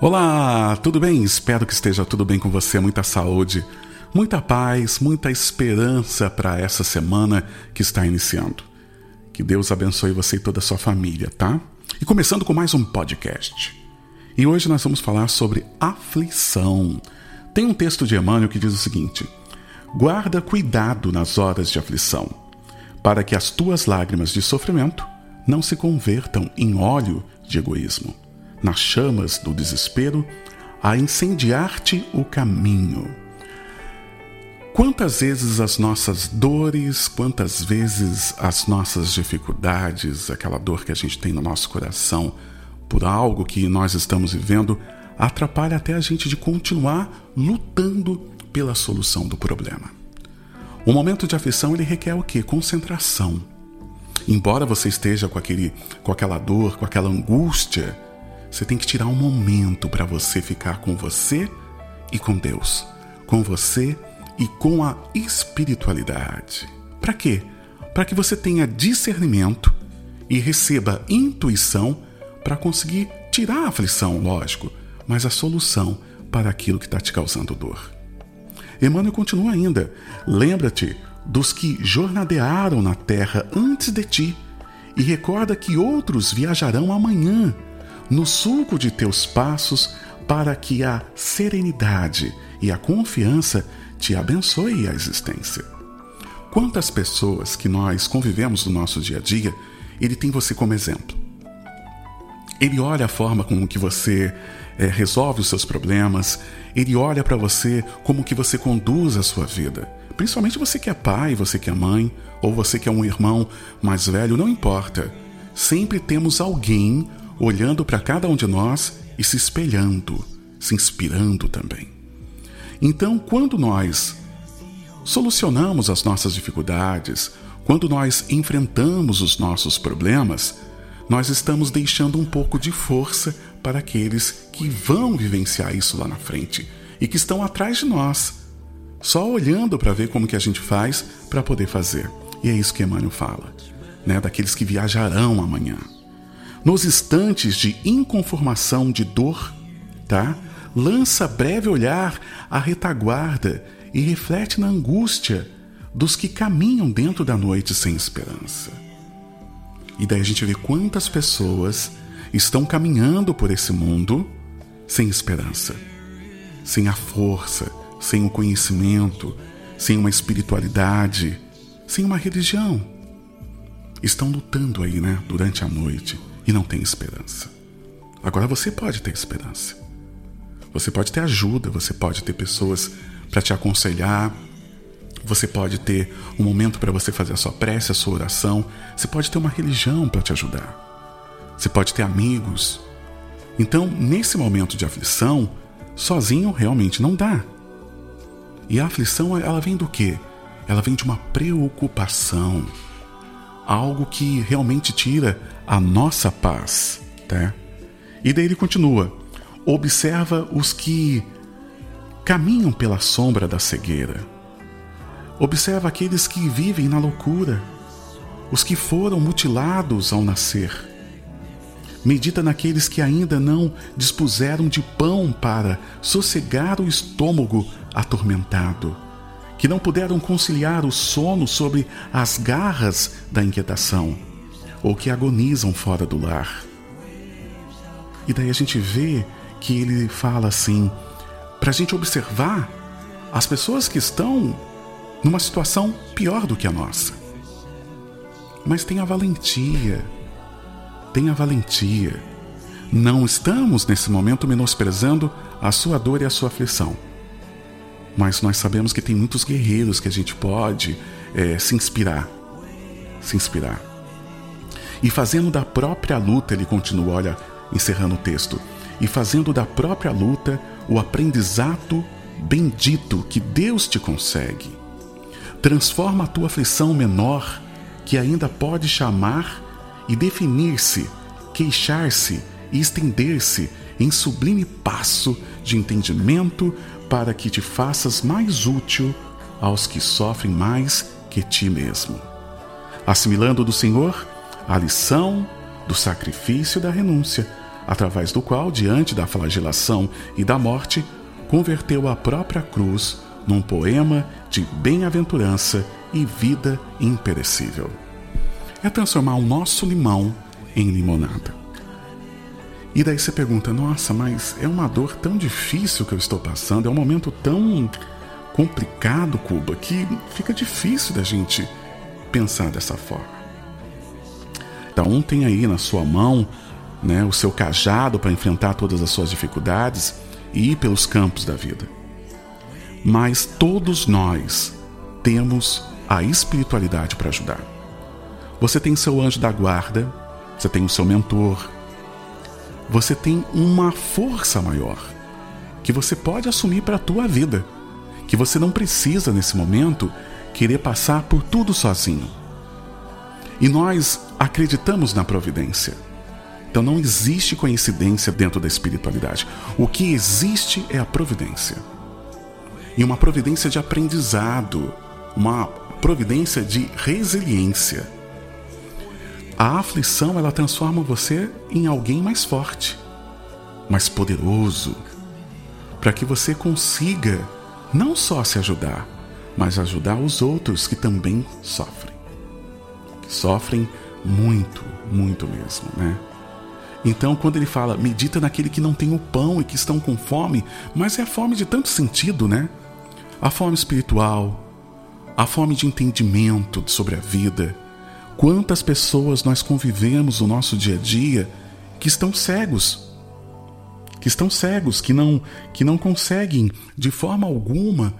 Olá, tudo bem? Espero que esteja tudo bem com você, muita saúde, muita paz, muita esperança para essa semana que está iniciando. Que Deus abençoe você e toda a sua família, tá? E começando com mais um podcast. E hoje nós vamos falar sobre aflição. Tem um texto de Emmanuel que diz o seguinte: Guarda cuidado nas horas de aflição, para que as tuas lágrimas de sofrimento não se convertam em óleo de egoísmo nas chamas do desespero, a incendiar-te o caminho. Quantas vezes as nossas dores, quantas vezes as nossas dificuldades, aquela dor que a gente tem no nosso coração por algo que nós estamos vivendo, atrapalha até a gente de continuar lutando pela solução do problema. O momento de aflição ele requer o quê? Concentração. Embora você esteja com, aquele, com aquela dor, com aquela angústia, você tem que tirar um momento para você ficar com você e com Deus, com você e com a espiritualidade. Para quê? Para que você tenha discernimento e receba intuição para conseguir tirar a aflição, lógico, mas a solução para aquilo que está te causando dor. Emmanuel continua ainda: lembra-te dos que jornadearam na terra antes de ti, e recorda que outros viajarão amanhã no sulco de teus passos, para que a serenidade e a confiança te abençoe a existência. Quantas pessoas que nós convivemos no nosso dia a dia, ele tem você como exemplo. Ele olha a forma como que você é, resolve os seus problemas, ele olha para você como que você conduz a sua vida. Principalmente você que é pai, você que é mãe, ou você que é um irmão mais velho, não importa. Sempre temos alguém olhando para cada um de nós e se espelhando, se inspirando também. Então, quando nós solucionamos as nossas dificuldades, quando nós enfrentamos os nossos problemas, nós estamos deixando um pouco de força para aqueles que vão vivenciar isso lá na frente e que estão atrás de nós, só olhando para ver como que a gente faz para poder fazer. E é isso que Emmanuel fala, né, daqueles que viajarão amanhã nos instantes de inconformação, de dor, tá? Lança breve olhar à retaguarda e reflete na angústia dos que caminham dentro da noite sem esperança. E daí a gente vê quantas pessoas estão caminhando por esse mundo sem esperança, sem a força, sem o conhecimento, sem uma espiritualidade, sem uma religião. Estão lutando aí, né, durante a noite e não tem esperança. Agora você pode ter esperança. Você pode ter ajuda, você pode ter pessoas para te aconselhar, você pode ter um momento para você fazer a sua prece, a sua oração, você pode ter uma religião para te ajudar. Você pode ter amigos. Então, nesse momento de aflição, sozinho realmente não dá. E a aflição, ela vem do quê? Ela vem de uma preocupação algo que realmente tira a nossa paz, tá? E daí ele continua: observa os que caminham pela sombra da cegueira. Observa aqueles que vivem na loucura, os que foram mutilados ao nascer. Medita naqueles que ainda não dispuseram de pão para sossegar o estômago atormentado que não puderam conciliar o sono sobre as garras da inquietação, ou que agonizam fora do lar. E daí a gente vê que ele fala assim, para a gente observar as pessoas que estão numa situação pior do que a nossa. Mas tem a valentia, tem a valentia. Não estamos nesse momento menosprezando a sua dor e a sua aflição mas nós sabemos que tem muitos guerreiros que a gente pode é, se inspirar. Se inspirar. E fazendo da própria luta, ele continua, olha, encerrando o texto, e fazendo da própria luta o aprendizado bendito que Deus te consegue. Transforma a tua aflição menor, que ainda pode chamar e definir-se, queixar-se e estender-se em sublime passo de entendimento para que te faças mais útil aos que sofrem mais que ti mesmo. Assimilando do Senhor a lição do sacrifício e da renúncia, através do qual, diante da flagelação e da morte, converteu a própria cruz num poema de bem-aventurança e vida imperecível. É transformar o nosso limão em limonada. E daí você pergunta: nossa, mas é uma dor tão difícil que eu estou passando, é um momento tão complicado, Cuba, que fica difícil da gente pensar dessa forma. Então, um tem aí na sua mão né, o seu cajado para enfrentar todas as suas dificuldades e ir pelos campos da vida. Mas todos nós temos a espiritualidade para ajudar. Você tem seu anjo da guarda, você tem o seu mentor, você tem uma força maior que você pode assumir para a tua vida, que você não precisa nesse momento querer passar por tudo sozinho. E nós acreditamos na providência. Então não existe coincidência dentro da espiritualidade. O que existe é a providência. E uma providência de aprendizado, uma providência de resiliência. A aflição ela transforma você em alguém mais forte, mais poderoso, para que você consiga não só se ajudar, mas ajudar os outros que também sofrem. Sofrem muito, muito mesmo, né? Então, quando ele fala, medita naquele que não tem o pão e que estão com fome, mas é a fome de tanto sentido, né? A fome espiritual, a fome de entendimento sobre a vida. Quantas pessoas nós convivemos no nosso dia a dia que estão cegos, que estão cegos, que não, que não conseguem de forma alguma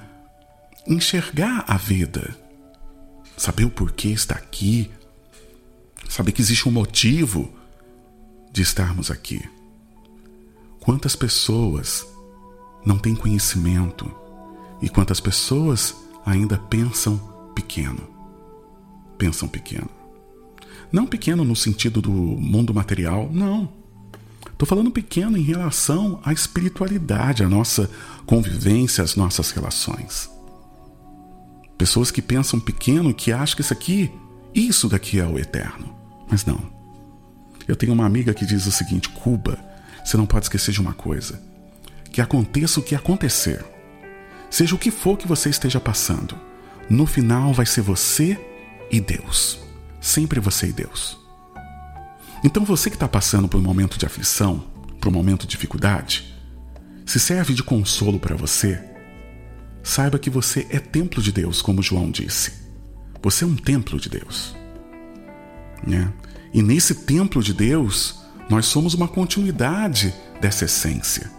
enxergar a vida, saber o porquê está aqui, saber que existe um motivo de estarmos aqui. Quantas pessoas não têm conhecimento e quantas pessoas ainda pensam pequeno. Pensam pequeno. Não pequeno no sentido do mundo material, não. Estou falando pequeno em relação à espiritualidade, à nossa convivência, às nossas relações. Pessoas que pensam pequeno, que acham que isso aqui, isso daqui é o eterno. Mas não. Eu tenho uma amiga que diz o seguinte: Cuba, você não pode esquecer de uma coisa. Que aconteça o que acontecer, seja o que for que você esteja passando, no final vai ser você e Deus. Sempre você e Deus. Então você que está passando por um momento de aflição, por um momento de dificuldade, se serve de consolo para você, saiba que você é templo de Deus, como João disse. Você é um templo de Deus. Né? E nesse templo de Deus, nós somos uma continuidade dessa essência.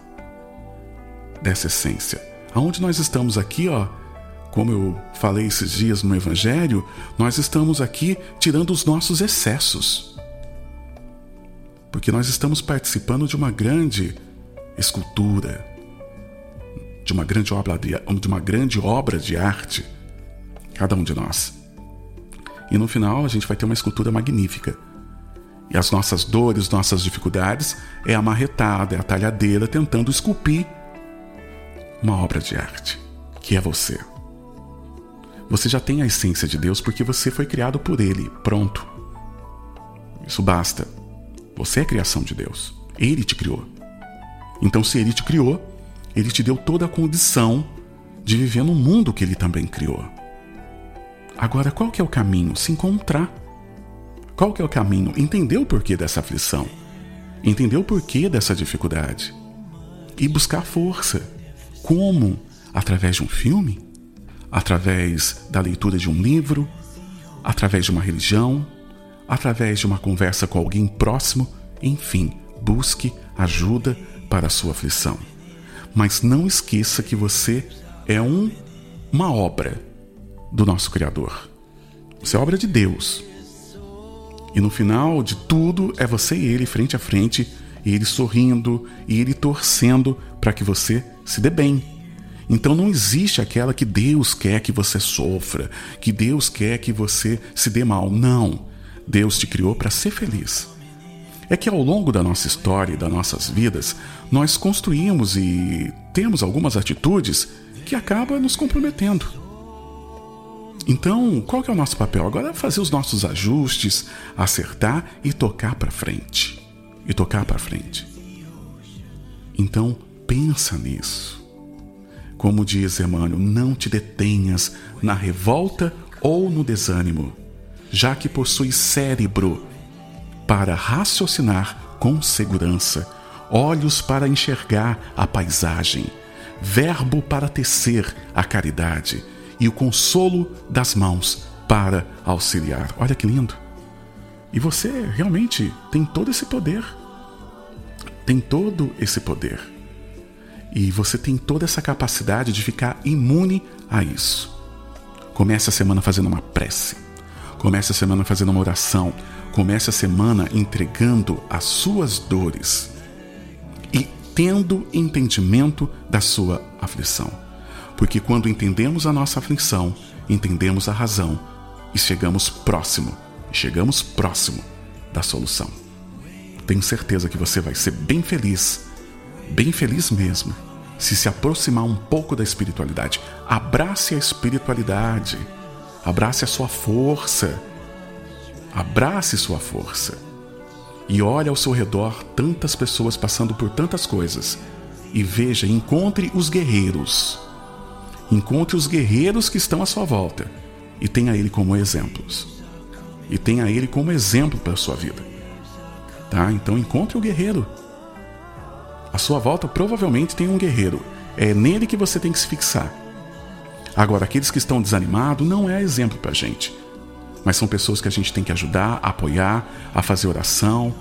Dessa essência. Aonde nós estamos aqui, ó, como eu falei esses dias no Evangelho, nós estamos aqui tirando os nossos excessos. Porque nós estamos participando de uma grande escultura, de uma grande obra de, de uma grande obra de arte, cada um de nós. E no final a gente vai ter uma escultura magnífica. E as nossas dores, nossas dificuldades é a marretada, é a talhadeira tentando esculpir uma obra de arte, que é você. Você já tem a essência de Deus porque você foi criado por Ele. Pronto. Isso basta. Você é criação de Deus. Ele te criou. Então, se Ele te criou, Ele te deu toda a condição de viver no mundo que Ele também criou. Agora, qual que é o caminho? Se encontrar. Qual que é o caminho? Entender o porquê dessa aflição. Entender o porquê dessa dificuldade. E buscar força. Como? Através de um filme? Através da leitura de um livro? Através de uma religião? Através de uma conversa com alguém próximo? Enfim, busque ajuda para a sua aflição. Mas não esqueça que você é um, uma obra do nosso Criador. Você é obra de Deus. E no final de tudo é você e ele frente a frente, e ele sorrindo, e ele torcendo para que você se dê bem. Então não existe aquela que Deus quer que você sofra, que Deus quer que você se dê mal. Não. Deus te criou para ser feliz. É que ao longo da nossa história e das nossas vidas, nós construímos e temos algumas atitudes que acabam nos comprometendo. Então, qual que é o nosso papel? Agora é fazer os nossos ajustes, acertar e tocar para frente. E tocar para frente. Então, pensa nisso. Como diz Emmanuel, não te detenhas na revolta ou no desânimo, já que possuis cérebro para raciocinar com segurança, olhos para enxergar a paisagem, verbo para tecer a caridade e o consolo das mãos para auxiliar. Olha que lindo! E você realmente tem todo esse poder. Tem todo esse poder. E você tem toda essa capacidade de ficar imune a isso. Comece a semana fazendo uma prece. Comece a semana fazendo uma oração. Comece a semana entregando as suas dores e tendo entendimento da sua aflição. Porque quando entendemos a nossa aflição, entendemos a razão e chegamos próximo, chegamos próximo da solução. Tenho certeza que você vai ser bem feliz, bem feliz mesmo, se se aproximar um pouco da espiritualidade. Abrace a espiritualidade, abrace a sua força, abrace sua força. E olhe ao seu redor tantas pessoas passando por tantas coisas. E veja, encontre os guerreiros. Encontre os guerreiros que estão à sua volta e tenha ele como exemplos. E tenha ele como exemplo para a sua vida. Tá? Então encontre o guerreiro. À sua volta provavelmente tem um guerreiro. É nele que você tem que se fixar. Agora, aqueles que estão desanimados não é exemplo para a gente. Mas são pessoas que a gente tem que ajudar, a apoiar, a fazer oração,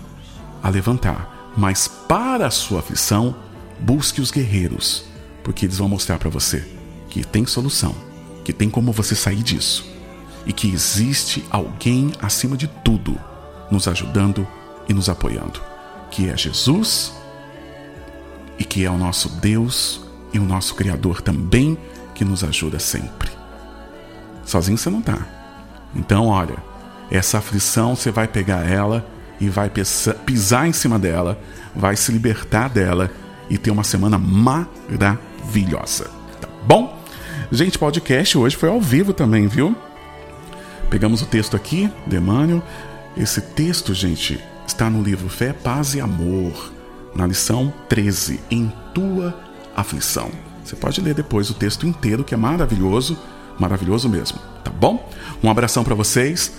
a levantar. Mas para a sua aflição, busque os guerreiros, porque eles vão mostrar para você que tem solução, que tem como você sair disso e que existe alguém acima de tudo nos ajudando e nos apoiando, que é Jesus e que é o nosso Deus e o nosso Criador também que nos ajuda sempre. Sozinho você não está. Então, olha, essa aflição você vai pegar ela e vai pisar em cima dela, vai se libertar dela e ter uma semana maravilhosa. Tá bom? Gente, podcast hoje foi ao vivo também, viu? Pegamos o texto aqui, Demânio. Esse texto, gente, está no livro Fé, Paz e Amor, na lição 13, Em Tua Aflição. Você pode ler depois o texto inteiro, que é maravilhoso, maravilhoso mesmo, tá bom? Um abração para vocês,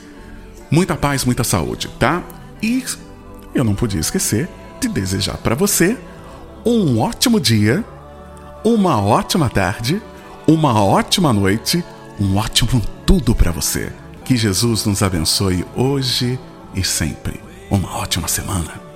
muita paz, muita saúde, tá? E eu não podia esquecer de desejar para você um ótimo dia, uma ótima tarde, uma ótima noite, um ótimo tudo para você. Que Jesus nos abençoe hoje e sempre. Uma ótima semana.